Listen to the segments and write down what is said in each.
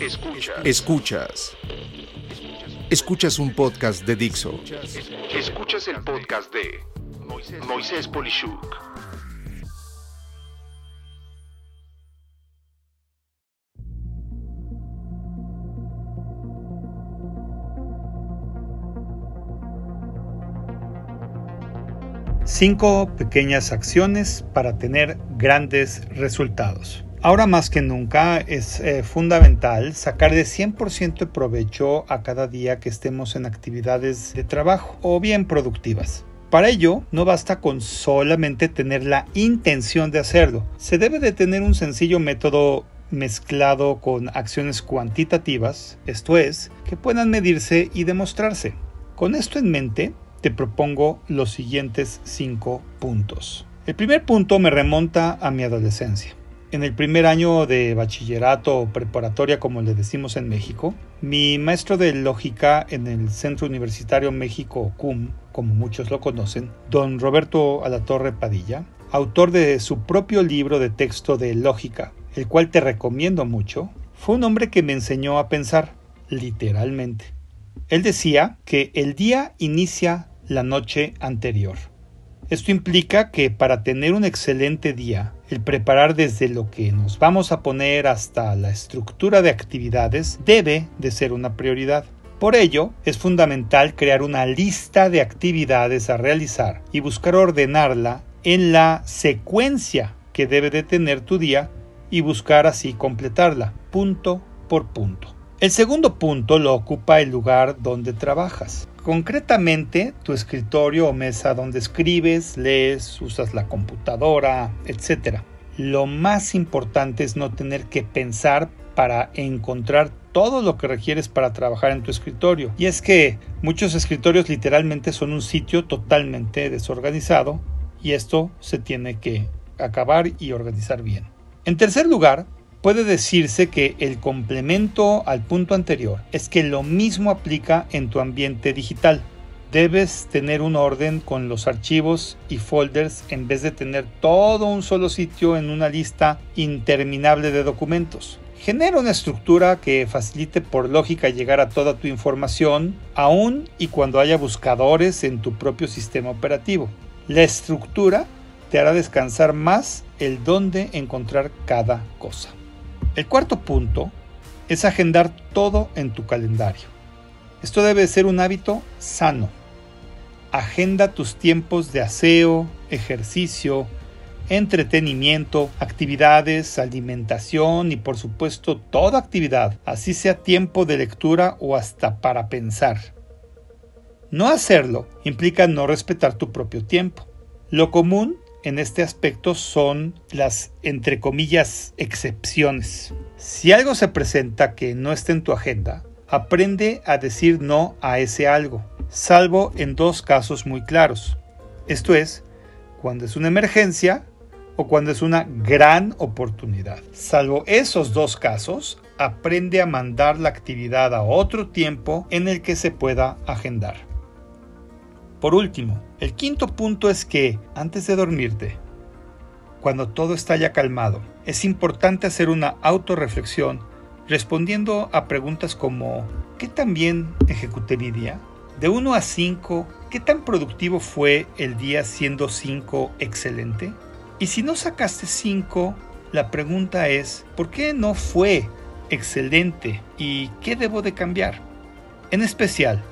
Escuchas. Escuchas. Escuchas un podcast de Dixo. Escuchas el podcast de Moisés Polishuk. Cinco pequeñas acciones para tener grandes resultados. Ahora más que nunca es eh, fundamental sacar de 100% de provecho a cada día que estemos en actividades de trabajo o bien productivas. Para ello, no basta con solamente tener la intención de hacerlo. Se debe de tener un sencillo método mezclado con acciones cuantitativas, esto es, que puedan medirse y demostrarse. Con esto en mente, te propongo los siguientes cinco puntos. El primer punto me remonta a mi adolescencia. En el primer año de bachillerato o preparatoria, como le decimos en México, mi maestro de lógica en el Centro Universitario México CUM, como muchos lo conocen, don Roberto Alatorre Padilla, autor de su propio libro de texto de lógica, el cual te recomiendo mucho, fue un hombre que me enseñó a pensar, literalmente. Él decía que el día inicia la noche anterior. Esto implica que para tener un excelente día, el preparar desde lo que nos vamos a poner hasta la estructura de actividades debe de ser una prioridad. Por ello, es fundamental crear una lista de actividades a realizar y buscar ordenarla en la secuencia que debe de tener tu día y buscar así completarla, punto por punto. El segundo punto lo ocupa el lugar donde trabajas. Concretamente, tu escritorio o mesa donde escribes, lees, usas la computadora, etc. Lo más importante es no tener que pensar para encontrar todo lo que requieres para trabajar en tu escritorio. Y es que muchos escritorios literalmente son un sitio totalmente desorganizado y esto se tiene que acabar y organizar bien. En tercer lugar, Puede decirse que el complemento al punto anterior es que lo mismo aplica en tu ambiente digital. Debes tener un orden con los archivos y folders en vez de tener todo un solo sitio en una lista interminable de documentos. Genera una estructura que facilite por lógica llegar a toda tu información, aun y cuando haya buscadores en tu propio sistema operativo. La estructura te hará descansar más el dónde encontrar cada cosa. El cuarto punto es agendar todo en tu calendario. Esto debe ser un hábito sano. Agenda tus tiempos de aseo, ejercicio, entretenimiento, actividades, alimentación y por supuesto toda actividad, así sea tiempo de lectura o hasta para pensar. No hacerlo implica no respetar tu propio tiempo. Lo común en este aspecto son las, entre comillas, excepciones. Si algo se presenta que no está en tu agenda, aprende a decir no a ese algo, salvo en dos casos muy claros. Esto es, cuando es una emergencia o cuando es una gran oportunidad. Salvo esos dos casos, aprende a mandar la actividad a otro tiempo en el que se pueda agendar. Por último, el quinto punto es que, antes de dormirte, cuando todo está ya calmado, es importante hacer una autorreflexión respondiendo a preguntas como ¿qué tan bien ejecuté mi día? De 1 a 5, ¿qué tan productivo fue el día siendo 5 excelente? Y si no sacaste 5, la pregunta es ¿por qué no fue excelente y qué debo de cambiar? En especial,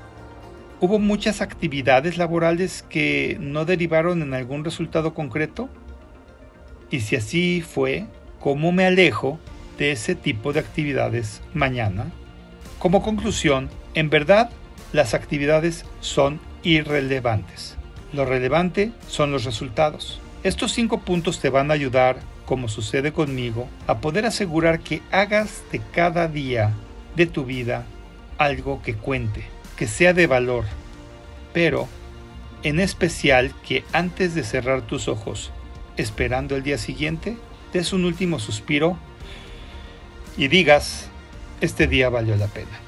¿Hubo muchas actividades laborales que no derivaron en algún resultado concreto? Y si así fue, ¿cómo me alejo de ese tipo de actividades mañana? Como conclusión, en verdad, las actividades son irrelevantes. Lo relevante son los resultados. Estos cinco puntos te van a ayudar, como sucede conmigo, a poder asegurar que hagas de cada día de tu vida algo que cuente que sea de valor, pero en especial que antes de cerrar tus ojos, esperando el día siguiente, des un último suspiro y digas, este día valió la pena.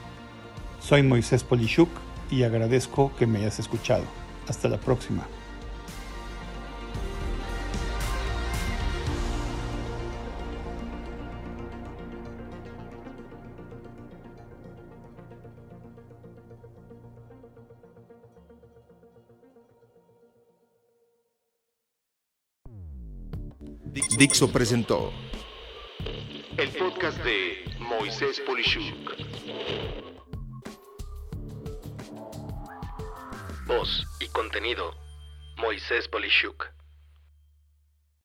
Soy Moisés Polishuk y agradezco que me hayas escuchado. Hasta la próxima. Dixo presentó el podcast de Moisés Polishuk. Voz y contenido Moisés Polishuk.